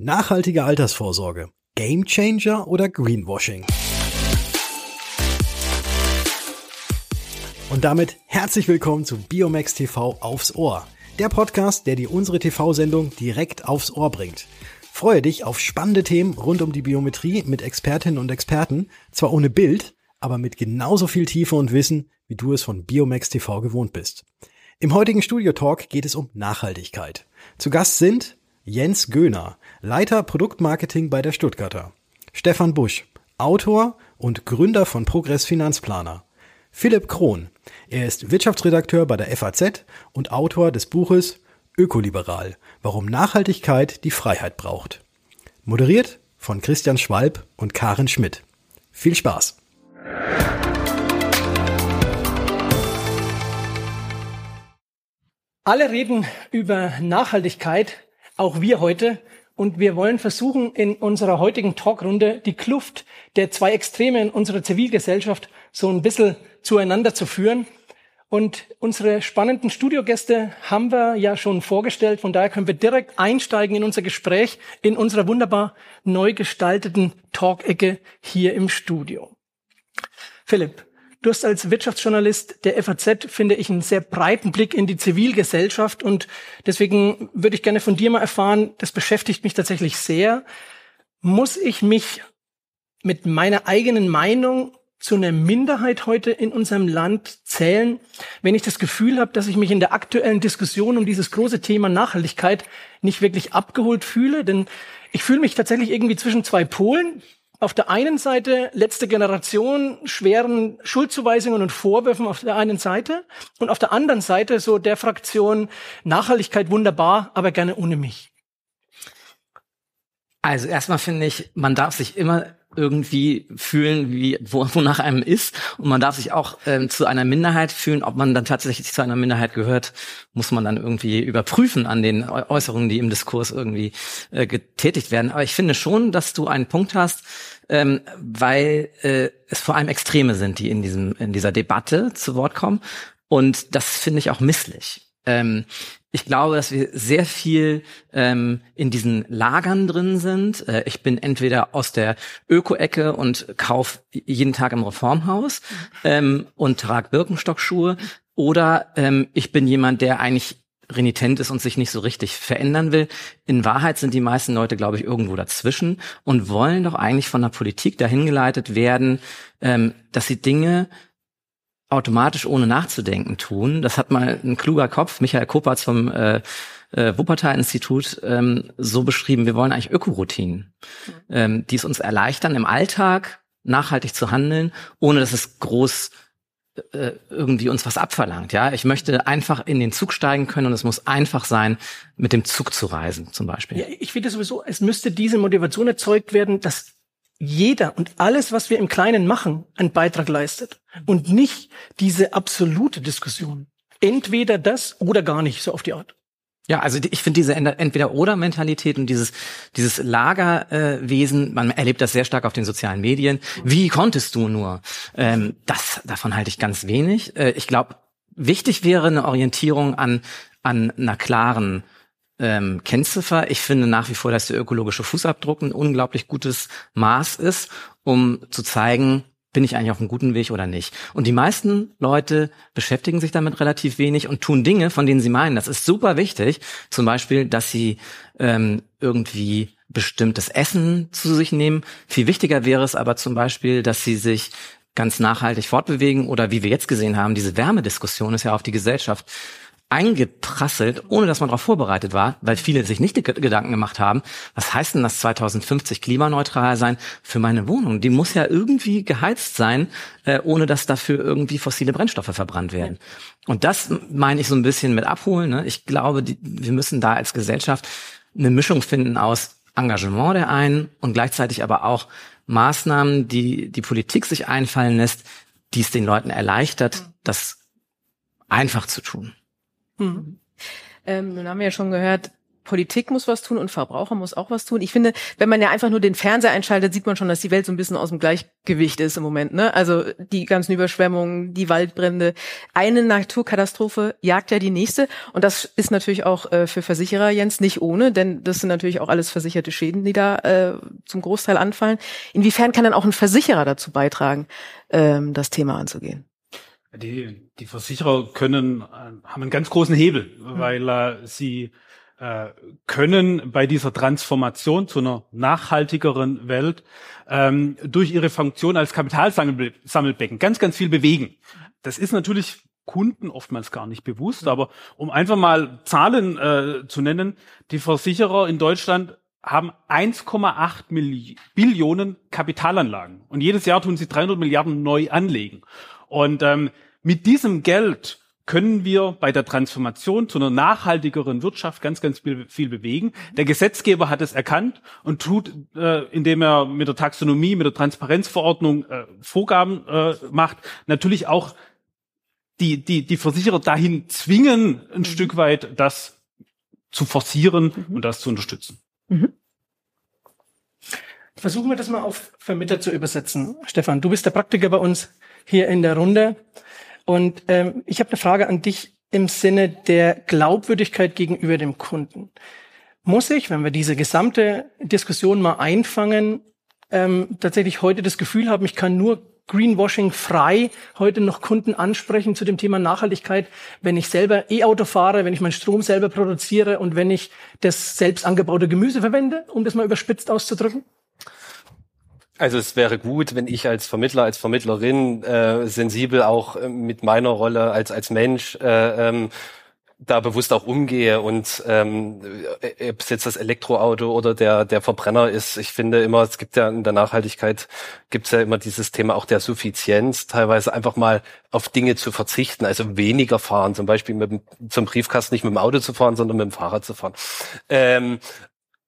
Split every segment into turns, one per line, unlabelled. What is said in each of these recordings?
Nachhaltige Altersvorsorge. Gamechanger oder Greenwashing? Und damit herzlich willkommen zu Biomax TV aufs Ohr. Der Podcast, der dir unsere TV-Sendung direkt aufs Ohr bringt. Freue dich auf spannende Themen rund um die Biometrie mit Expertinnen und Experten, zwar ohne Bild, aber mit genauso viel Tiefe und Wissen, wie du es von Biomax TV gewohnt bist. Im heutigen Studio Talk geht es um Nachhaltigkeit. Zu Gast sind Jens Göhner, Leiter Produktmarketing bei der Stuttgarter. Stefan Busch, Autor und Gründer von Progress Finanzplaner. Philipp Krohn, er ist Wirtschaftsredakteur bei der FAZ und Autor des Buches Ökoliberal, warum Nachhaltigkeit die Freiheit braucht. Moderiert von Christian Schwalb und Karen Schmidt. Viel Spaß!
Alle reden über Nachhaltigkeit, auch wir heute. Und wir wollen versuchen, in unserer heutigen Talkrunde die Kluft der zwei Extreme in unserer Zivilgesellschaft so ein bisschen zueinander zu führen. Und unsere spannenden Studiogäste haben wir ja schon vorgestellt. Von daher können wir direkt einsteigen in unser Gespräch in unserer wunderbar neu gestalteten Talk-Ecke hier im Studio. Philipp, Du hast als Wirtschaftsjournalist der FAZ, finde ich, einen sehr breiten Blick in die Zivilgesellschaft und deswegen würde ich gerne von dir mal erfahren, das beschäftigt mich tatsächlich sehr. Muss ich mich mit meiner eigenen Meinung zu einer Minderheit heute in unserem Land zählen, wenn ich das Gefühl habe, dass ich mich in der aktuellen Diskussion um dieses große Thema Nachhaltigkeit nicht wirklich abgeholt fühle? Denn ich fühle mich tatsächlich irgendwie zwischen zwei Polen auf der einen Seite letzte Generation schweren Schuldzuweisungen und Vorwürfen auf der einen Seite und auf der anderen Seite so der Fraktion Nachhaltigkeit wunderbar, aber gerne ohne mich.
Also erstmal finde ich, man darf sich immer irgendwie fühlen, wie wo, wonach einem ist. Und man darf sich auch ähm, zu einer Minderheit fühlen. Ob man dann tatsächlich zu einer Minderheit gehört, muss man dann irgendwie überprüfen an den Äußerungen, die im Diskurs irgendwie äh, getätigt werden. Aber ich finde schon, dass du einen Punkt hast, ähm, weil äh, es vor allem Extreme sind, die in diesem in dieser Debatte zu Wort kommen. Und das finde ich auch misslich. Ähm, ich glaube, dass wir sehr viel ähm, in diesen Lagern drin sind. Äh, ich bin entweder aus der Öko-Ecke und kauf jeden Tag im Reformhaus ähm, und trage Birkenstockschuhe. Oder ähm, ich bin jemand, der eigentlich renitent ist und sich nicht so richtig verändern will. In Wahrheit sind die meisten Leute, glaube ich, irgendwo dazwischen und wollen doch eigentlich von der Politik dahin geleitet werden, ähm, dass sie Dinge automatisch ohne nachzudenken tun. Das hat mal ein kluger Kopf, Michael Kopatz vom äh, äh, Wuppertal-Institut ähm, so beschrieben, wir wollen eigentlich Ökoroutinen, mhm. ähm, die es uns erleichtern, im Alltag nachhaltig zu handeln, ohne dass es groß irgendwie uns was abverlangt. Ja, ich möchte einfach in den Zug steigen können und es muss einfach sein, mit dem Zug zu reisen, zum Beispiel.
Ja, ich finde sowieso, es müsste diese Motivation erzeugt werden, dass jeder und alles, was wir im Kleinen machen, einen Beitrag leistet und nicht diese absolute Diskussion. Entweder das oder gar nicht, so auf die Art.
Ja, also ich finde diese Entweder-Oder-Mentalität und dieses, dieses Lagerwesen, man erlebt das sehr stark auf den sozialen Medien. Wie konntest du nur? Ähm, das, davon halte ich ganz wenig. Äh, ich glaube, wichtig wäre eine Orientierung an, an einer klaren ähm, Kennziffer. Ich finde nach wie vor, dass der ökologische Fußabdruck ein unglaublich gutes Maß ist, um zu zeigen, bin ich eigentlich auf einem guten Weg oder nicht? Und die meisten Leute beschäftigen sich damit relativ wenig und tun Dinge, von denen sie meinen, das ist super wichtig. Zum Beispiel, dass sie ähm, irgendwie bestimmtes Essen zu sich nehmen. Viel wichtiger wäre es aber zum Beispiel, dass sie sich ganz nachhaltig fortbewegen oder wie wir jetzt gesehen haben, diese Wärmediskussion ist ja auf die Gesellschaft eingeprasselt, ohne dass man darauf vorbereitet war, weil viele sich nicht Gedanken gemacht haben, was heißt denn das 2050 klimaneutral sein für meine Wohnung? Die muss ja irgendwie geheizt sein, äh, ohne dass dafür irgendwie fossile Brennstoffe verbrannt werden. Und das meine ich so ein bisschen mit abholen. Ne? Ich glaube, die, wir müssen da als Gesellschaft eine Mischung finden aus Engagement der einen und gleichzeitig aber auch Maßnahmen, die die Politik sich einfallen lässt, die es den Leuten erleichtert, das einfach zu tun.
Hm. Ähm, nun haben wir ja schon gehört, Politik muss was tun und Verbraucher muss auch was tun. Ich finde, wenn man ja einfach nur den Fernseher einschaltet, sieht man schon, dass die Welt so ein bisschen aus dem Gleichgewicht ist im Moment. Ne? Also die ganzen Überschwemmungen, die Waldbrände. Eine Naturkatastrophe jagt ja die nächste. Und das ist natürlich auch äh, für Versicherer, Jens, nicht ohne, denn das sind natürlich auch alles versicherte Schäden, die da äh, zum Großteil anfallen. Inwiefern kann dann auch ein Versicherer dazu beitragen, ähm, das Thema anzugehen?
Die, die Versicherer können, äh, haben einen ganz großen Hebel, mhm. weil äh, sie äh, können bei dieser Transformation zu einer nachhaltigeren Welt ähm, durch ihre Funktion als Kapitalsammelbecken ganz, ganz viel bewegen. Das ist natürlich Kunden oftmals gar nicht bewusst, mhm. aber um einfach mal Zahlen äh, zu nennen, die Versicherer in Deutschland haben 1,8 Billionen Kapitalanlagen und jedes Jahr tun sie 300 Milliarden neu anlegen. Und ähm, mit diesem Geld können wir bei der Transformation zu einer nachhaltigeren Wirtschaft ganz, ganz viel, viel bewegen. Der Gesetzgeber hat es erkannt und tut, äh, indem er mit der Taxonomie, mit der Transparenzverordnung äh, Vorgaben äh, macht, natürlich auch die, die, die Versicherer dahin zwingen, ein mhm. Stück weit das zu forcieren mhm. und das zu unterstützen. Mhm.
Versuchen wir das mal auf Vermittler zu übersetzen. Stefan, du bist der Praktiker bei uns hier in der Runde. Und ähm, ich habe eine Frage an dich im Sinne der Glaubwürdigkeit gegenüber dem Kunden. Muss ich, wenn wir diese gesamte Diskussion mal einfangen, ähm, tatsächlich heute das Gefühl haben, ich kann nur Greenwashing frei heute noch Kunden ansprechen zu dem Thema Nachhaltigkeit, wenn ich selber E-Auto fahre, wenn ich meinen Strom selber produziere und wenn ich das selbst angebaute Gemüse verwende, um das mal überspitzt auszudrücken?
Also es wäre gut, wenn ich als Vermittler, als Vermittlerin äh, sensibel auch äh, mit meiner Rolle als als Mensch äh, ähm, da bewusst auch umgehe und ähm, äh, ob es jetzt das Elektroauto oder der der Verbrenner ist, ich finde immer, es gibt ja in der Nachhaltigkeit gibt es ja immer dieses Thema auch der Suffizienz, teilweise einfach mal auf Dinge zu verzichten, also weniger fahren, zum Beispiel mit zum Briefkasten nicht mit dem Auto zu fahren, sondern mit dem Fahrrad zu fahren. Ähm,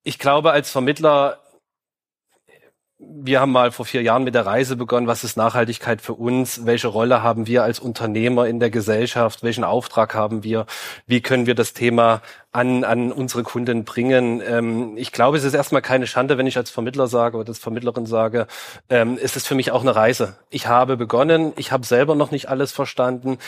ich glaube, als Vermittler wir haben mal vor vier Jahren mit der Reise begonnen. Was ist Nachhaltigkeit für uns? Welche Rolle haben wir als Unternehmer in der Gesellschaft? Welchen Auftrag haben wir? Wie können wir das Thema an, an unsere Kunden bringen? Ähm, ich glaube, es ist erstmal keine Schande, wenn ich als Vermittler sage oder als Vermittlerin sage, ähm, es ist für mich auch eine Reise. Ich habe begonnen. Ich habe selber noch nicht alles verstanden.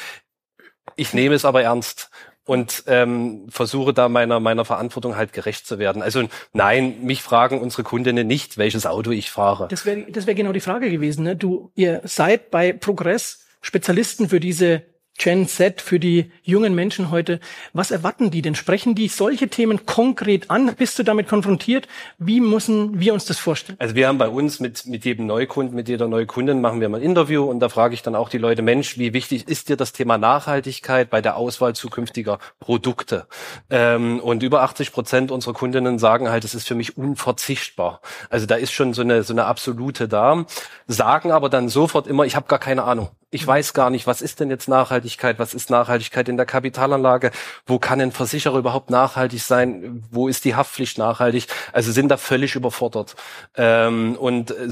Ich nehme es aber ernst und ähm, versuche da meiner meiner Verantwortung halt gerecht zu werden. Also nein, mich fragen unsere Kundinnen nicht, welches Auto ich fahre.
Das wäre das wäre genau die Frage gewesen. Ne? Du, ihr seid bei Progress Spezialisten für diese Gen Z, für die jungen Menschen heute. Was erwarten die denn? Sprechen die solche Themen konkret an? Bist du damit konfrontiert? Wie müssen wir uns das vorstellen?
Also wir haben bei uns mit, mit jedem Neukunden, mit jeder Neukundin machen wir mal ein Interview und da frage ich dann auch die Leute, Mensch, wie wichtig ist dir das Thema Nachhaltigkeit bei der Auswahl zukünftiger Produkte? Ähm, und über 80 Prozent unserer Kundinnen sagen halt, es ist für mich unverzichtbar. Also da ist schon so eine, so eine absolute da, sagen aber dann sofort immer, ich habe gar keine Ahnung. Ich weiß gar nicht, was ist denn jetzt Nachhaltigkeit? Was ist Nachhaltigkeit in der Kapitalanlage? Wo kann ein Versicherer überhaupt nachhaltig sein? Wo ist die Haftpflicht nachhaltig? Also sind da völlig überfordert. Ähm, und äh,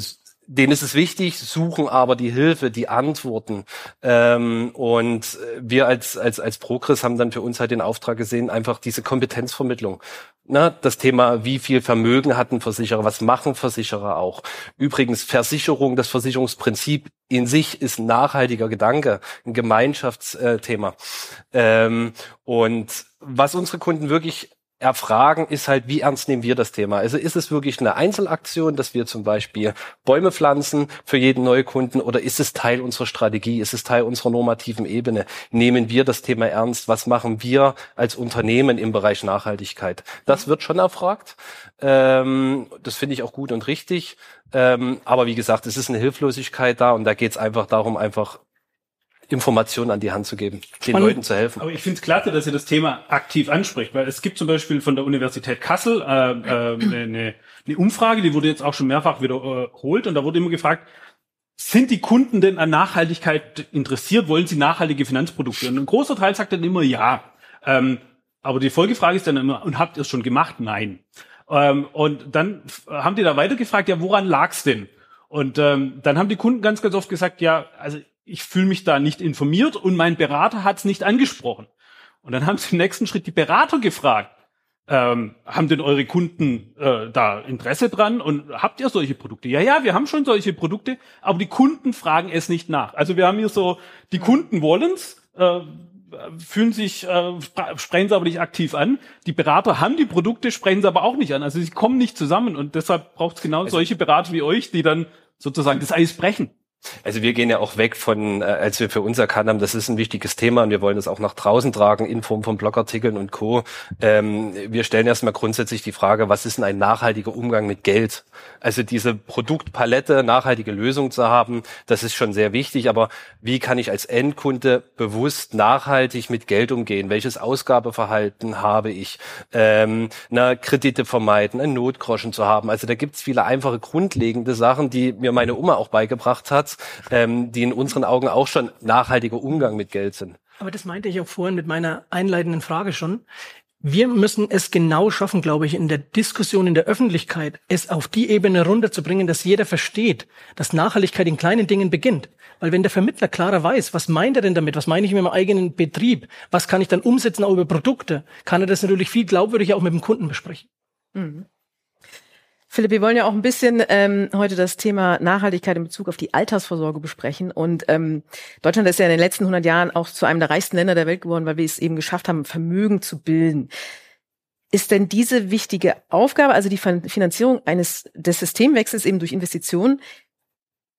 denen ist es wichtig, suchen aber die Hilfe, die Antworten. Ähm, und wir als, als, als Progress haben dann für uns halt den Auftrag gesehen, einfach diese Kompetenzvermittlung. Na, das Thema, wie viel Vermögen hat ein Versicherer, was machen Versicherer auch. Übrigens, Versicherung, das Versicherungsprinzip in sich ist ein nachhaltiger Gedanke, ein Gemeinschaftsthema. Ähm, und was unsere Kunden wirklich erfragen, ist halt, wie ernst nehmen wir das Thema? Also ist es wirklich eine Einzelaktion, dass wir zum Beispiel Bäume pflanzen für jeden Neukunden oder ist es Teil unserer Strategie? Ist es Teil unserer normativen Ebene? Nehmen wir das Thema ernst? Was machen wir als Unternehmen im Bereich Nachhaltigkeit? Das wird schon erfragt. Ähm, das finde ich auch gut und richtig. Ähm, aber wie gesagt, es ist eine Hilflosigkeit da und da geht es einfach darum, einfach Informationen an die Hand zu geben, den Spannend. Leuten zu helfen.
Aber ich finde es klasse, dass ihr das Thema aktiv anspricht, weil es gibt zum Beispiel von der Universität Kassel äh, äh, eine, eine Umfrage, die wurde jetzt auch schon mehrfach wiederholt und da wurde immer gefragt, sind die Kunden denn an Nachhaltigkeit interessiert? Wollen sie nachhaltige Finanzprodukte? Und ein großer Teil sagt dann immer ja. Ähm, aber die Folgefrage ist dann immer, und habt ihr es schon gemacht? Nein. Ähm, und dann haben die da weiter gefragt, ja, woran lag's denn? Und ähm, dann haben die Kunden ganz, ganz oft gesagt, ja, also ich fühle mich da nicht informiert und mein Berater hat es nicht angesprochen. Und dann haben sie im nächsten Schritt die Berater gefragt, ähm, haben denn eure Kunden äh, da Interesse dran und habt ihr solche Produkte? Ja, ja, wir haben schon solche Produkte, aber die Kunden fragen es nicht nach. Also wir haben hier so, die Kunden wollen's, äh, fühlen sich, äh, sprechen sie aber nicht aktiv an. Die Berater haben die Produkte, sprechen sie aber auch nicht an. Also sie kommen nicht zusammen und deshalb braucht es genau also, solche Berater wie euch, die dann sozusagen das Eis brechen.
Also wir gehen ja auch weg von, äh, als wir für uns erkannt haben, das ist ein wichtiges Thema und wir wollen es auch nach draußen tragen in Form von Blogartikeln und Co. Ähm, wir stellen erstmal grundsätzlich die Frage, was ist denn ein nachhaltiger Umgang mit Geld? Also diese Produktpalette, nachhaltige Lösung zu haben, das ist schon sehr wichtig. Aber wie kann ich als Endkunde bewusst nachhaltig mit Geld umgehen? Welches Ausgabeverhalten habe ich? Ähm, na, Kredite vermeiden, ein Notgroschen zu haben. Also da gibt's viele einfache grundlegende Sachen, die mir meine Oma auch beigebracht hat ähm, die in unseren Augen auch schon nachhaltiger Umgang mit Geld sind.
Aber das meinte ich auch vorhin mit meiner einleitenden Frage schon. Wir müssen es genau schaffen, glaube ich, in der Diskussion in der Öffentlichkeit, es auf die Ebene runterzubringen, dass jeder versteht, dass Nachhaltigkeit in kleinen Dingen beginnt. Weil wenn der Vermittler klarer weiß, was meint er denn damit, was meine ich mit meinem eigenen Betrieb, was kann ich dann umsetzen auch über Produkte, kann er das natürlich viel glaubwürdiger auch mit dem Kunden besprechen. Mhm.
Philipp, wir wollen ja auch ein bisschen ähm, heute das Thema Nachhaltigkeit in Bezug auf die Altersvorsorge besprechen. Und ähm, Deutschland ist ja in den letzten 100 Jahren auch zu einem der reichsten Länder der Welt geworden, weil wir es eben geschafft haben, Vermögen zu bilden. Ist denn diese wichtige Aufgabe, also die Finanzierung eines des Systemwechsels eben durch Investitionen,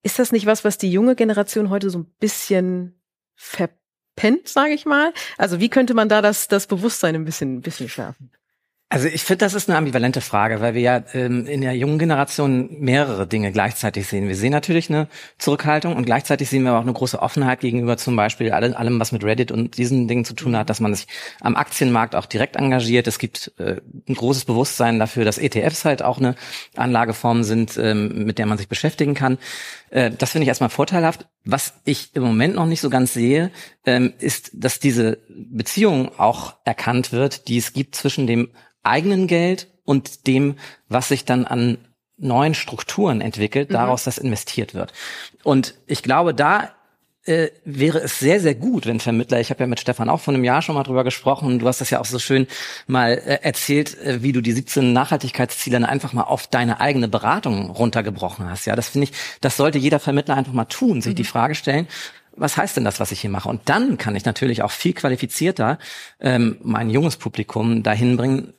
ist das nicht was, was die junge Generation heute so ein bisschen verpennt, sage ich mal? Also wie könnte man da das, das Bewusstsein ein bisschen, ein bisschen schärfen?
Also ich finde, das ist eine ambivalente Frage, weil wir ja ähm, in der jungen Generation mehrere Dinge gleichzeitig sehen. Wir sehen natürlich eine Zurückhaltung und gleichzeitig sehen wir auch eine große Offenheit gegenüber zum Beispiel allem, allem was mit Reddit und diesen Dingen zu tun hat, dass man sich am Aktienmarkt auch direkt engagiert. Es gibt äh, ein großes Bewusstsein dafür, dass ETFs halt auch eine Anlageform sind, ähm, mit der man sich beschäftigen kann. Äh, das finde ich erstmal vorteilhaft. Was ich im Moment noch nicht so ganz sehe, ähm, ist, dass diese Beziehung auch erkannt wird, die es gibt zwischen dem eigenen Geld und dem, was sich dann an neuen Strukturen entwickelt, mhm. daraus das investiert wird. Und ich glaube, da äh, wäre es sehr, sehr gut, wenn Vermittler, ich habe ja mit Stefan auch vor einem Jahr schon mal drüber gesprochen, du hast das ja auch so schön mal äh, erzählt, äh, wie du die 17 Nachhaltigkeitsziele dann einfach mal auf deine eigene Beratung runtergebrochen hast. Ja, das finde ich, das sollte jeder Vermittler einfach mal tun, sich mhm. die Frage stellen, was heißt denn das, was ich hier mache? Und dann kann ich natürlich auch viel qualifizierter ähm, mein junges Publikum dahin bringen,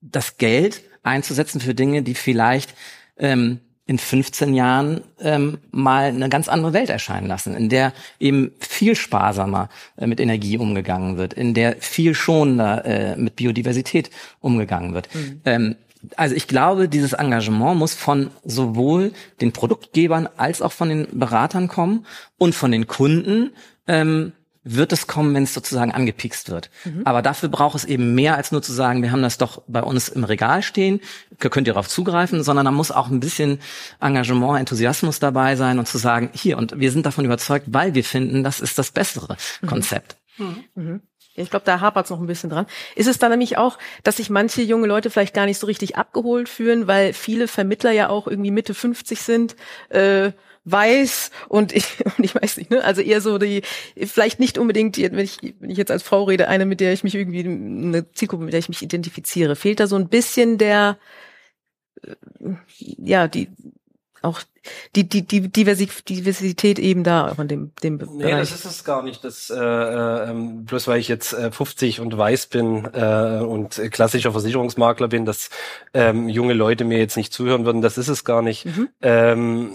das Geld einzusetzen für Dinge, die vielleicht ähm, in 15 Jahren ähm, mal eine ganz andere Welt erscheinen lassen, in der eben viel sparsamer äh, mit Energie umgegangen wird, in der viel schonender äh, mit Biodiversität umgegangen wird. Mhm. Ähm, also ich glaube, dieses Engagement muss von sowohl den Produktgebern als auch von den Beratern kommen und von den Kunden. Ähm, wird es kommen, wenn es sozusagen angepikst wird. Mhm. Aber dafür braucht es eben mehr als nur zu sagen, wir haben das doch bei uns im Regal stehen, könnt ihr darauf zugreifen, sondern da muss auch ein bisschen Engagement, Enthusiasmus dabei sein und zu sagen, hier, und wir sind davon überzeugt, weil wir finden, das ist das bessere mhm. Konzept.
Mhm. mhm. Ich glaube, da hapert es noch ein bisschen dran. Ist es dann nämlich auch, dass sich manche junge Leute vielleicht gar nicht so richtig abgeholt fühlen, weil viele Vermittler ja auch irgendwie Mitte 50 sind, äh, weiß und ich, und ich weiß nicht, ne? Also eher so die, vielleicht nicht unbedingt, wenn ich, wenn ich jetzt als Frau rede, eine, mit der ich mich irgendwie, eine Zielgruppe, mit der ich mich identifiziere. Fehlt da so ein bisschen der, äh, ja, die, auch die, die, die Diversität eben da auch in dem, dem
Bereich. Nee, das ist es gar nicht. Das, äh, äh, bloß weil ich jetzt äh, 50 und weiß bin äh, und klassischer Versicherungsmakler bin, dass ähm, junge Leute mir jetzt nicht zuhören würden, das ist es gar nicht. Mhm. Ähm,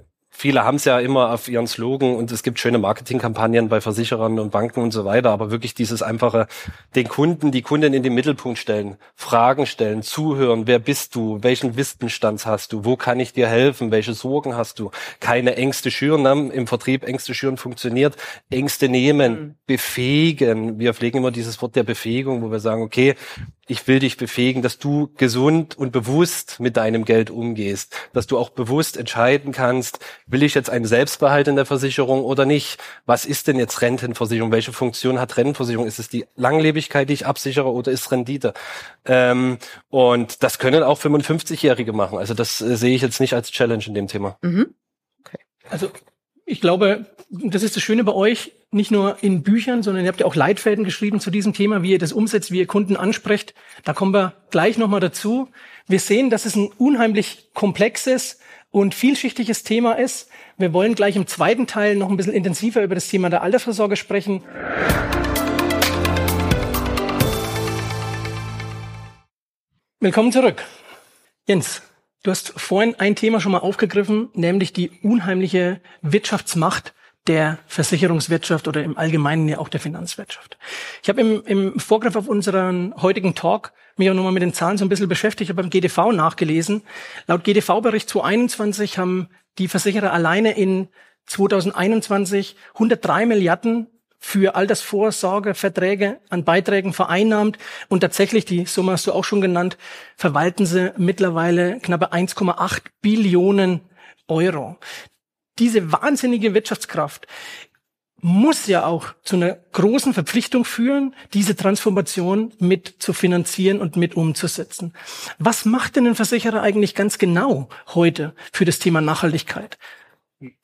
viele haben es ja immer auf ihren Slogan und es gibt schöne Marketingkampagnen bei Versicherern und Banken und so weiter, aber wirklich dieses einfache, den Kunden, die Kunden in den Mittelpunkt stellen, Fragen stellen, zuhören, wer bist du, welchen Wissensstand hast du, wo kann ich dir helfen, welche Sorgen hast du, keine Ängste schüren, im Vertrieb Ängste schüren funktioniert, Ängste nehmen, mhm. befähigen, wir pflegen immer dieses Wort der Befähigung, wo wir sagen, okay, ich will dich befähigen, dass du gesund und bewusst mit deinem Geld umgehst, dass du auch bewusst entscheiden kannst, will ich jetzt einen Selbstbehalt in der Versicherung oder nicht? Was ist denn jetzt Rentenversicherung? Welche Funktion hat Rentenversicherung? Ist es die Langlebigkeit, die ich absichere oder ist Rendite? Ähm, und das können auch 55-Jährige machen. Also das äh, sehe ich jetzt nicht als Challenge in dem Thema. Mhm.
Okay. Also ich glaube, das ist das Schöne bei euch, nicht nur in Büchern, sondern ihr habt ja auch Leitfäden geschrieben zu diesem Thema, wie ihr das umsetzt, wie ihr Kunden ansprecht. Da kommen wir gleich nochmal dazu. Wir sehen, dass es ein unheimlich komplexes und vielschichtiges Thema ist. Wir wollen gleich im zweiten Teil noch ein bisschen intensiver über das Thema der Altersvorsorge sprechen. Willkommen zurück. Jens, du hast vorhin ein Thema schon mal aufgegriffen, nämlich die unheimliche Wirtschaftsmacht der Versicherungswirtschaft oder im Allgemeinen ja auch der Finanzwirtschaft. Ich habe im, im Vorgriff auf unseren heutigen Talk mich auch nochmal mit den Zahlen so ein bisschen beschäftigt, habe beim GDV nachgelesen. Laut GDV-Bericht 2021 haben die Versicherer alleine in 2021 103 Milliarden für Altersvorsorgeverträge an Beiträgen vereinnahmt und tatsächlich, die Summe hast du auch schon genannt, verwalten sie mittlerweile knappe 1,8 Billionen Euro. Diese wahnsinnige Wirtschaftskraft muss ja auch zu einer großen Verpflichtung führen, diese Transformation mit zu finanzieren und mit umzusetzen. Was macht denn ein Versicherer eigentlich ganz genau heute für das Thema Nachhaltigkeit?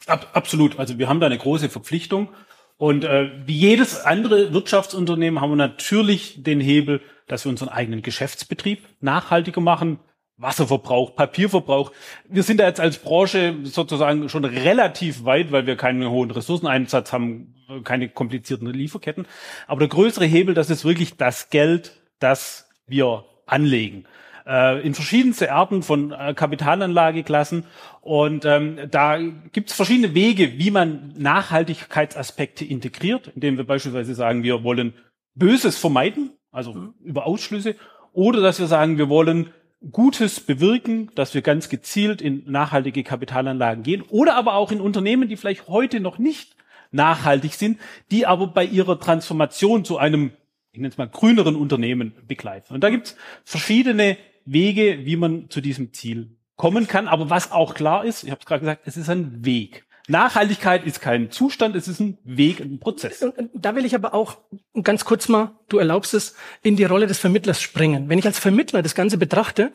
Ab, absolut. Also wir haben da eine große Verpflichtung. Und äh, wie jedes andere Wirtschaftsunternehmen haben wir natürlich den Hebel, dass wir unseren eigenen Geschäftsbetrieb nachhaltiger machen. Wasserverbrauch, Papierverbrauch. Wir sind da jetzt als Branche sozusagen schon relativ weit, weil wir keinen hohen Ressourceneinsatz haben, keine komplizierten Lieferketten. Aber der größere Hebel, das ist wirklich das Geld, das wir anlegen äh, in verschiedenste Arten von äh, Kapitalanlageklassen. Und ähm, da gibt es verschiedene Wege, wie man Nachhaltigkeitsaspekte integriert, indem wir beispielsweise sagen, wir wollen Böses vermeiden, also mhm. über Ausschlüsse, oder dass wir sagen, wir wollen Gutes bewirken, dass wir ganz gezielt in nachhaltige Kapitalanlagen gehen, oder aber auch in Unternehmen, die vielleicht heute noch nicht nachhaltig sind, die aber bei ihrer Transformation zu einem, ich nenne es mal, grüneren Unternehmen begleiten. Und da gibt es verschiedene Wege, wie man zu diesem Ziel kommen kann. Aber was auch klar ist, ich habe es gerade gesagt, es ist ein Weg. Nachhaltigkeit ist kein Zustand, es ist ein Weg, ein Prozess.
Da will ich aber auch ganz kurz mal, du erlaubst es, in die Rolle des Vermittlers springen. Wenn ich als Vermittler das Ganze betrachte,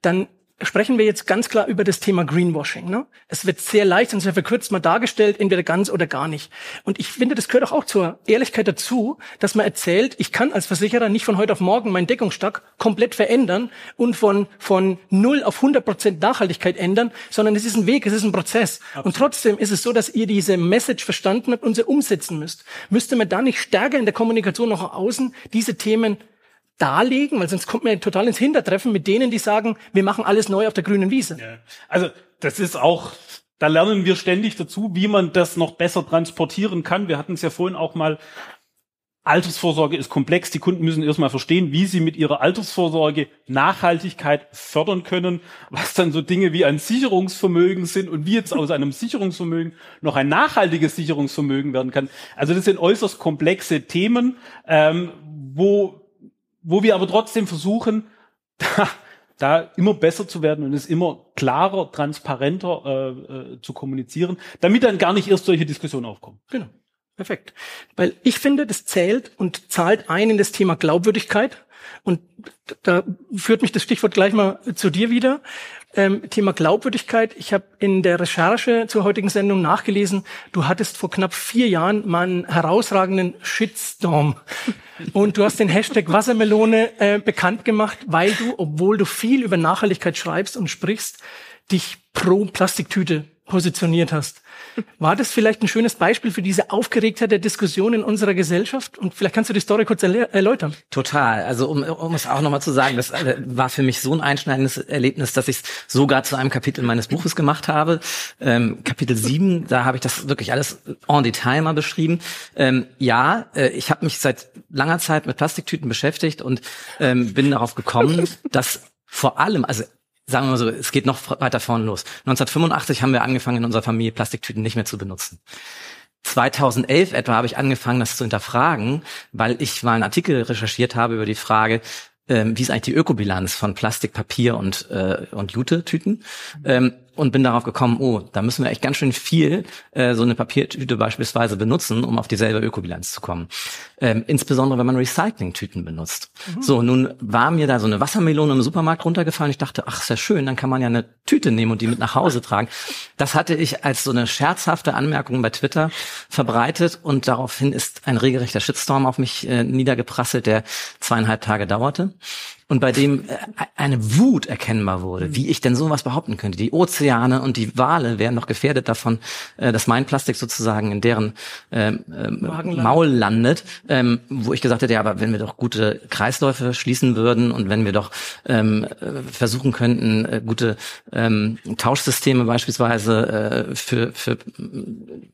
dann sprechen wir jetzt ganz klar über das Thema Greenwashing. Ne? Es wird sehr leicht und sehr verkürzt mal dargestellt, entweder ganz oder gar nicht. Und ich finde, das gehört auch, auch zur Ehrlichkeit dazu, dass man erzählt, ich kann als Versicherer nicht von heute auf morgen meinen Deckungsstock komplett verändern und von, von 0 auf 100 Prozent Nachhaltigkeit ändern, sondern es ist ein Weg, es ist ein Prozess. Absolut. Und trotzdem ist es so, dass ihr diese Message verstanden habt und sie umsetzen müsst. Müsste man da nicht stärker in der Kommunikation nach außen diese Themen darlegen, weil sonst kommt man total ins Hintertreffen mit denen, die sagen, wir machen alles neu auf der grünen Wiese. Ja.
Also das ist auch, da lernen wir ständig dazu, wie man das noch besser transportieren kann. Wir hatten es ja vorhin auch mal, Altersvorsorge ist komplex. Die Kunden müssen erstmal verstehen, wie sie mit ihrer Altersvorsorge Nachhaltigkeit fördern können, was dann so Dinge wie ein Sicherungsvermögen sind und wie jetzt aus einem Sicherungsvermögen noch ein nachhaltiges Sicherungsvermögen werden kann. Also das sind äußerst komplexe Themen, ähm, wo wo wir aber trotzdem versuchen, da, da immer besser zu werden und es immer klarer, transparenter äh, äh, zu kommunizieren, damit dann gar nicht erst solche Diskussionen aufkommen.
Genau. Perfekt. Weil ich finde, das zählt und zahlt ein in das Thema Glaubwürdigkeit. Und da führt mich das Stichwort gleich mal zu dir wieder. Ähm, Thema Glaubwürdigkeit. Ich habe in der Recherche zur heutigen Sendung nachgelesen, du hattest vor knapp vier Jahren mal einen herausragenden Shitstorm. Und du hast den Hashtag Wassermelone äh, bekannt gemacht, weil du, obwohl du viel über Nachhaltigkeit schreibst und sprichst, dich pro Plastiktüte positioniert hast. War das vielleicht ein schönes Beispiel für diese Aufgeregtheit der Diskussion in unserer Gesellschaft? Und vielleicht kannst du die Story kurz erläutern.
Total. Also um, um es auch nochmal zu sagen, das äh, war für mich so ein einschneidendes Erlebnis, dass ich es sogar zu einem Kapitel meines Buches gemacht habe. Ähm, Kapitel 7, da habe ich das wirklich alles en Detail mal beschrieben. Ähm, ja, äh, ich habe mich seit langer Zeit mit Plastiktüten beschäftigt und ähm, bin darauf gekommen, dass vor allem, also sagen wir mal so, es geht noch weiter vorne los. 1985 haben wir angefangen, in unserer Familie Plastiktüten nicht mehr zu benutzen. 2011 etwa habe ich angefangen, das zu hinterfragen, weil ich mal einen Artikel recherchiert habe über die Frage, ähm, wie ist eigentlich die Ökobilanz von Plastik, Papier und, äh, und Jute-Tüten. Ähm, und bin darauf gekommen, oh, da müssen wir echt ganz schön viel äh, so eine Papiertüte beispielsweise benutzen, um auf dieselbe Ökobilanz zu kommen. Ähm, insbesondere wenn man Recyclingtüten benutzt. Mhm. So, nun war mir da so eine Wassermelone im Supermarkt runtergefallen. Ich dachte, ach, ist ja schön, dann kann man ja eine Tüte nehmen und die mit nach Hause tragen. Das hatte ich als so eine scherzhafte Anmerkung bei Twitter verbreitet und daraufhin ist ein regelrechter Shitstorm auf mich äh, niedergeprasselt, der zweieinhalb Tage dauerte und bei dem äh, eine Wut erkennbar wurde, wie ich denn sowas behaupten könnte. Die Ozeane und die Wale wären noch gefährdet davon, äh, dass mein Plastik sozusagen in deren ähm, ähm, Maul landet, ähm, wo ich gesagt hätte, ja, aber wenn wir doch gute Kreisläufe schließen würden und wenn wir doch ähm, äh, versuchen könnten, äh, gute ähm, Tauschsysteme beispielsweise äh, für, für,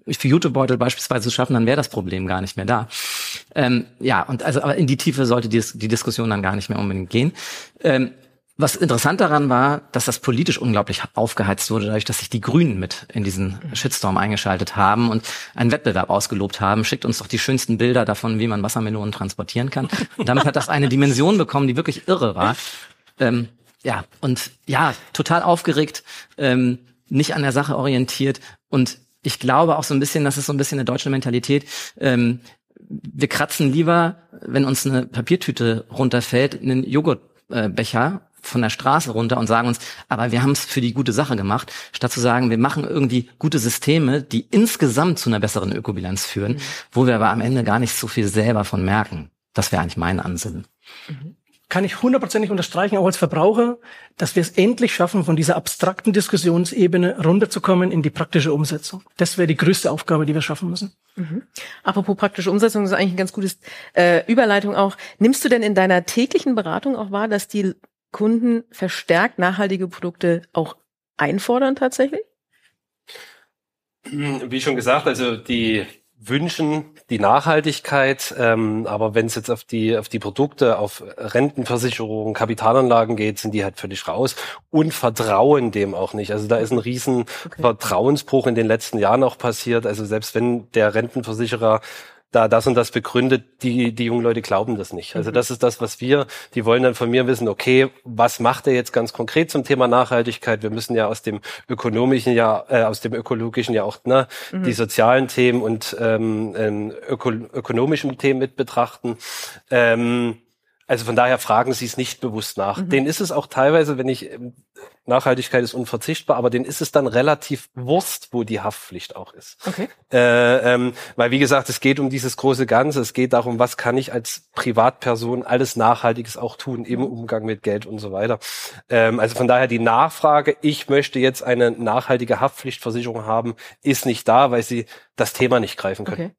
für Jutebeutel beispielsweise zu schaffen, dann wäre das Problem gar nicht mehr da. Ähm, ja, und also aber in die Tiefe sollte die, die Diskussion dann gar nicht mehr unbedingt gehen. Ähm, was interessant daran war, dass das politisch unglaublich aufgeheizt wurde, dadurch, dass sich die Grünen mit in diesen Shitstorm eingeschaltet haben und einen Wettbewerb ausgelobt haben. Schickt uns doch die schönsten Bilder davon, wie man Wassermelonen transportieren kann. Und damit hat das eine Dimension bekommen, die wirklich irre war. Ähm, ja, und ja, total aufgeregt, ähm, nicht an der Sache orientiert und ich glaube auch so ein bisschen, das ist so ein bisschen eine deutsche Mentalität. Ähm, wir kratzen lieber, wenn uns eine Papiertüte runterfällt, einen Joghurtbecher von der Straße runter und sagen uns, aber wir haben es für die gute Sache gemacht, statt zu sagen, wir machen irgendwie gute Systeme, die insgesamt zu einer besseren Ökobilanz führen, mhm. wo wir aber am Ende gar nicht so viel selber von merken. Das wäre eigentlich mein Ansinnen.
Mhm kann ich hundertprozentig unterstreichen, auch als Verbraucher, dass wir es endlich schaffen, von dieser abstrakten Diskussionsebene runterzukommen in die praktische Umsetzung. Das wäre die größte Aufgabe, die wir schaffen müssen.
Mhm. Apropos praktische Umsetzung, das ist eigentlich ein ganz gutes äh, Überleitung auch. Nimmst du denn in deiner täglichen Beratung auch wahr, dass die Kunden verstärkt nachhaltige Produkte auch einfordern tatsächlich?
Wie schon gesagt, also die wünschen die Nachhaltigkeit, ähm, aber wenn es jetzt auf die auf die Produkte, auf Rentenversicherungen, Kapitalanlagen geht, sind die halt völlig raus und vertrauen dem auch nicht. Also da ist ein riesen okay. Vertrauensbruch in den letzten Jahren auch passiert. Also selbst wenn der Rentenversicherer da das und das begründet, die, die jungen Leute glauben das nicht. Also mhm. das ist das, was wir, die wollen dann von mir wissen, okay, was macht er jetzt ganz konkret zum Thema Nachhaltigkeit? Wir müssen ja aus dem ökonomischen ja, äh, aus dem ökologischen ja auch ne, mhm. die sozialen Themen und ähm, ähm, öko ökonomischen Themen mit betrachten. Ähm, also von daher fragen Sie es nicht bewusst nach. Mhm. Den ist es auch teilweise, wenn ich ähm, Nachhaltigkeit ist unverzichtbar, aber den ist es dann relativ Wurst, wo die Haftpflicht auch ist.
Okay.
Äh, ähm, weil wie gesagt, es geht um dieses große Ganze. Es geht darum, was kann ich als Privatperson alles Nachhaltiges auch tun im Umgang mit Geld und so weiter. Ähm, also von daher die Nachfrage, ich möchte jetzt eine nachhaltige Haftpflichtversicherung haben, ist nicht da, weil sie das Thema nicht greifen können.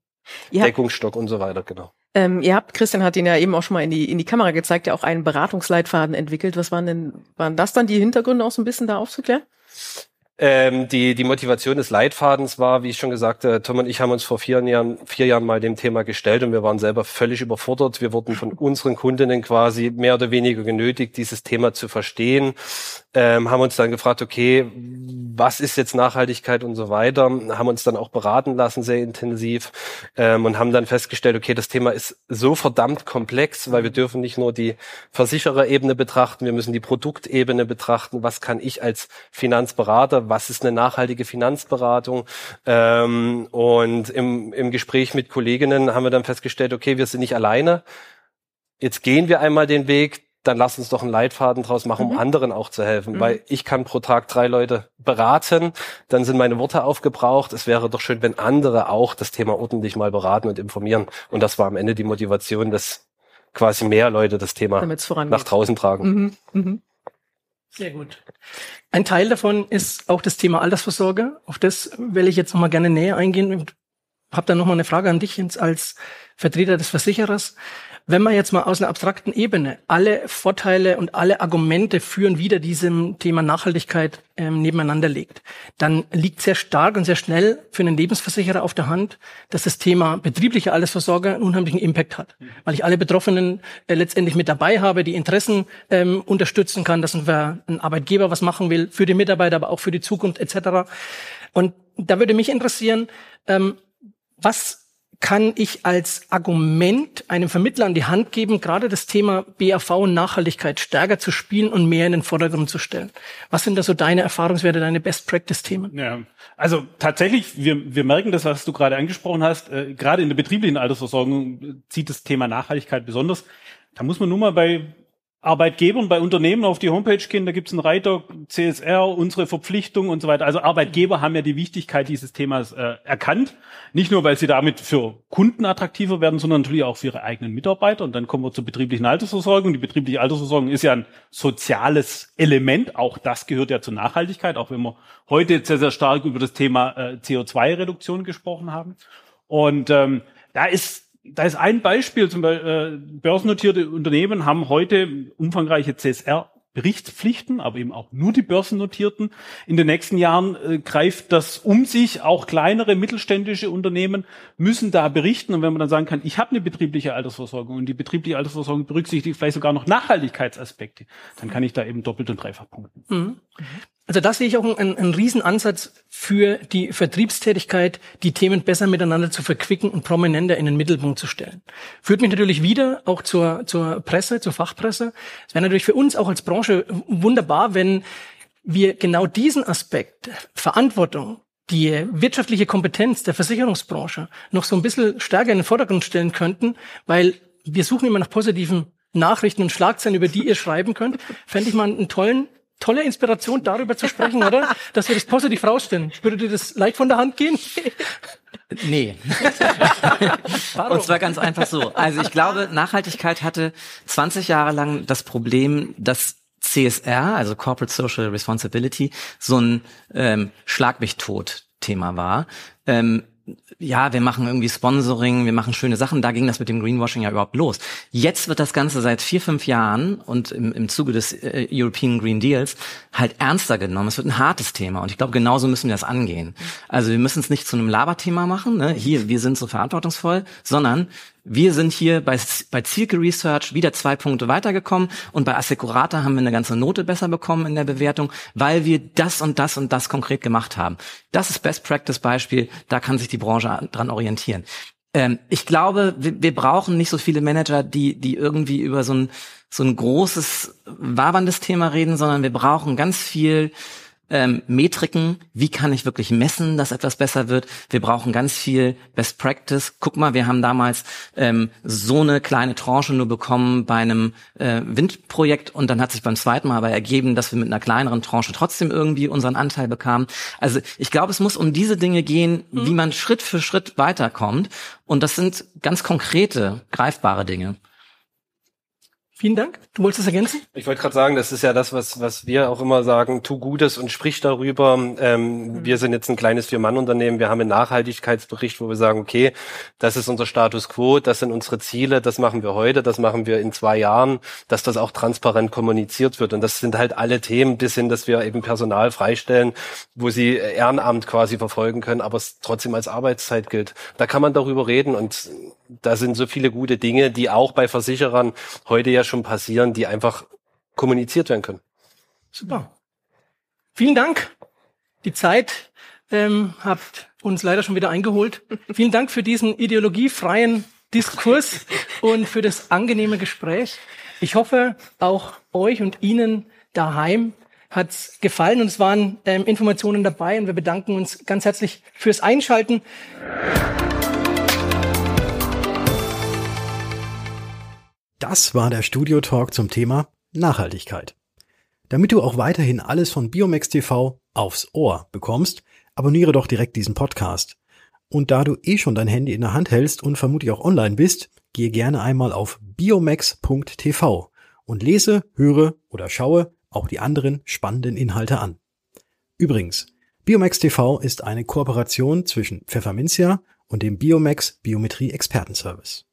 Okay. Deckungsstock und so weiter, genau.
Ähm, ihr habt, Christian hat ihn ja eben auch schon mal in die, in die Kamera gezeigt, ja auch einen Beratungsleitfaden entwickelt. Was waren denn, waren das dann die Hintergründe auch so ein bisschen da aufzuklären?
Ähm, die, die Motivation des Leitfadens war, wie ich schon gesagt, äh, Tom und ich haben uns vor vier Jahren, vier Jahren mal dem Thema gestellt und wir waren selber völlig überfordert. Wir wurden von unseren Kundinnen quasi mehr oder weniger genötigt, dieses Thema zu verstehen, ähm, haben uns dann gefragt, okay, was ist jetzt Nachhaltigkeit und so weiter, haben uns dann auch beraten lassen, sehr intensiv ähm, und haben dann festgestellt, okay, das Thema ist so verdammt komplex, weil wir dürfen nicht nur die Versichererebene betrachten, wir müssen die Produktebene betrachten, was kann ich als Finanzberater, was ist eine nachhaltige Finanzberatung? Ähm, und im, im Gespräch mit Kolleginnen haben wir dann festgestellt, okay, wir sind nicht alleine, jetzt gehen wir einmal den Weg, dann lass uns doch einen Leitfaden draus machen, um mhm. anderen auch zu helfen. Mhm. Weil ich kann pro Tag drei Leute beraten, dann sind meine Worte aufgebraucht. Es wäre doch schön, wenn andere auch das Thema ordentlich mal beraten und informieren. Und das war am Ende die Motivation, dass quasi mehr Leute das Thema nach draußen tragen. Mhm.
Mhm. Sehr gut. Ein Teil davon ist auch das Thema Altersvorsorge. Auf das will ich jetzt nochmal gerne näher eingehen und habe dann nochmal eine Frage an dich als Vertreter des Versicherers. Wenn man jetzt mal aus einer abstrakten Ebene alle Vorteile und alle Argumente führen wieder diesem Thema Nachhaltigkeit ähm, nebeneinander legt, dann liegt sehr stark und sehr schnell für einen Lebensversicherer auf der Hand, dass das Thema betriebliche Altersvorsorge einen unheimlichen Impact hat, mhm. weil ich alle Betroffenen äh, letztendlich mit dabei habe, die Interessen ähm, unterstützen kann, dass ein Arbeitgeber was machen will für die Mitarbeiter, aber auch für die Zukunft etc. Und da würde mich interessieren, ähm, was kann ich als Argument einem Vermittler an die Hand geben, gerade das Thema BAV und Nachhaltigkeit stärker zu spielen und mehr in den Vordergrund zu stellen? Was sind da so deine Erfahrungswerte, deine Best-Practice-Themen?
Ja, also tatsächlich, wir, wir merken das, was du gerade angesprochen hast, äh, gerade in der betrieblichen Altersversorgung zieht das Thema Nachhaltigkeit besonders. Da muss man nur mal bei Arbeitgebern bei Unternehmen auf die Homepage gehen, da gibt's einen Reiter, CSR, unsere Verpflichtung und so weiter. Also Arbeitgeber haben ja die Wichtigkeit dieses Themas äh, erkannt. Nicht nur, weil sie damit für Kunden attraktiver werden, sondern natürlich auch für ihre eigenen Mitarbeiter. Und dann kommen wir zur betrieblichen Altersversorgung. Die betriebliche Altersversorgung ist ja ein soziales Element. Auch das gehört ja zur Nachhaltigkeit, auch wenn wir heute sehr, sehr stark über das Thema äh, CO2-Reduktion gesprochen haben. Und ähm, da ist da ist ein Beispiel, zum Beispiel äh, börsennotierte Unternehmen haben heute umfangreiche CSR Berichtspflichten, aber eben auch nur die börsennotierten. In den nächsten Jahren äh, greift das um sich. Auch kleinere mittelständische Unternehmen müssen da berichten. Und wenn man dann sagen kann, ich habe eine betriebliche Altersversorgung und die betriebliche Altersversorgung berücksichtigt vielleicht sogar noch Nachhaltigkeitsaspekte, dann kann ich da eben doppelt und dreifach punkten.
Mhm. Also da sehe ich auch einen, einen Riesenansatz für die Vertriebstätigkeit, die Themen besser miteinander zu verquicken und prominenter in den Mittelpunkt zu stellen. Führt mich natürlich wieder auch zur, zur Presse, zur Fachpresse. Es wäre natürlich für uns auch als Branche wunderbar, wenn wir genau diesen Aspekt, Verantwortung, die wirtschaftliche Kompetenz der Versicherungsbranche noch so ein bisschen stärker in den Vordergrund stellen könnten, weil wir suchen immer nach positiven Nachrichten und Schlagzeilen, über die ihr schreiben könnt. Fände ich mal einen tollen tolle Inspiration, darüber zu sprechen, oder? Dass wir das positiv rausstellen. Würde dir das leicht von der Hand gehen?
Nee. Und zwar ganz einfach so. Also ich glaube, Nachhaltigkeit hatte 20 Jahre lang das Problem, dass CSR, also Corporate Social Responsibility, so ein ähm, Schlag mich tot Thema war. Ähm, ja, wir machen irgendwie Sponsoring, wir machen schöne Sachen. Da ging das mit dem Greenwashing ja überhaupt los. Jetzt wird das Ganze seit vier, fünf Jahren und im, im Zuge des äh, European Green Deals halt ernster genommen. Es wird ein hartes Thema und ich glaube, genauso müssen wir das angehen. Also wir müssen es nicht zu einem Laberthema machen, ne? hier, wir sind so verantwortungsvoll, sondern wir sind hier bei, bei Zielke Research wieder zwei Punkte weitergekommen und bei Assecurata haben wir eine ganze Note besser bekommen in der Bewertung, weil wir das und das und das konkret gemacht haben. Das ist Best Practice Beispiel, da kann sich die Branche dran orientieren. Ähm, ich glaube, wir, wir brauchen nicht so viele Manager, die, die irgendwie über so ein, so ein großes, waberndes Thema reden, sondern wir brauchen ganz viel ähm, Metriken, wie kann ich wirklich messen, dass etwas besser wird. Wir brauchen ganz viel Best Practice. Guck mal, wir haben damals ähm, so eine kleine Tranche nur bekommen bei einem äh, Windprojekt und dann hat sich beim zweiten Mal aber ergeben, dass wir mit einer kleineren Tranche trotzdem irgendwie unseren Anteil bekamen. Also ich glaube, es muss um diese Dinge gehen, mhm. wie man Schritt für Schritt weiterkommt. Und das sind ganz konkrete, greifbare Dinge.
Vielen Dank. Du wolltest es ergänzen?
Ich wollte gerade sagen, das ist ja das, was, was wir auch immer sagen, tu Gutes und sprich darüber. Ähm, mhm. Wir sind jetzt ein kleines Vier-Mann-Unternehmen, wir haben einen Nachhaltigkeitsbericht, wo wir sagen, okay, das ist unser Status quo, das sind unsere Ziele, das machen wir heute, das machen wir in zwei Jahren, dass das auch transparent kommuniziert wird. Und das sind halt alle Themen, bis hin, dass wir eben Personal freistellen, wo sie Ehrenamt quasi verfolgen können, aber es trotzdem als Arbeitszeit gilt. Da kann man darüber reden und da sind so viele gute Dinge, die auch bei Versicherern heute ja schon passieren, die einfach kommuniziert werden können.
Super. Vielen Dank. Die Zeit ähm, habt uns leider schon wieder eingeholt. Vielen Dank für diesen ideologiefreien Diskurs und für das angenehme Gespräch. Ich hoffe, auch euch und Ihnen daheim hat's gefallen und es waren ähm, Informationen dabei und wir bedanken uns ganz herzlich fürs Einschalten.
Das war der Studio Talk zum Thema Nachhaltigkeit. Damit du auch weiterhin alles von Biomax TV aufs Ohr bekommst, abonniere doch direkt diesen Podcast. Und da du eh schon dein Handy in der Hand hältst und vermutlich auch online bist, gehe gerne einmal auf biomax.tv und lese, höre oder schaue auch die anderen spannenden Inhalte an. Übrigens, Biomax TV ist eine Kooperation zwischen Pfefferminzia und dem Biomax Biometrie Expertenservice.